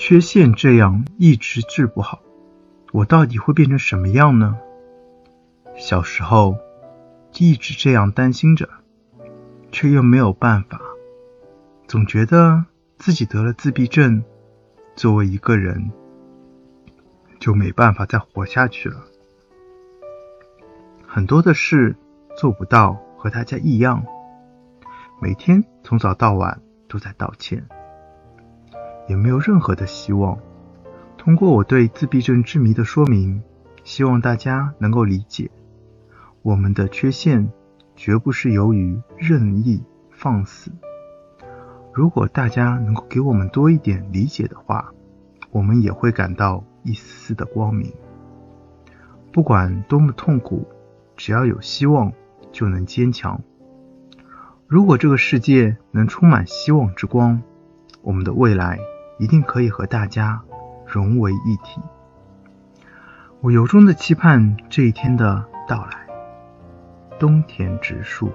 缺陷这样一直治不好，我到底会变成什么样呢？小时候一直这样担心着，却又没有办法，总觉得自己得了自闭症，作为一个人就没办法再活下去了。很多的事做不到，和大家一样，每天从早到晚都在道歉。也没有任何的希望。通过我对自闭症之谜的说明，希望大家能够理解，我们的缺陷绝不是由于任意放肆。如果大家能够给我们多一点理解的话，我们也会感到一丝丝的光明。不管多么痛苦，只要有希望，就能坚强。如果这个世界能充满希望之光，我们的未来。一定可以和大家融为一体。我由衷的期盼这一天的到来。冬田植树。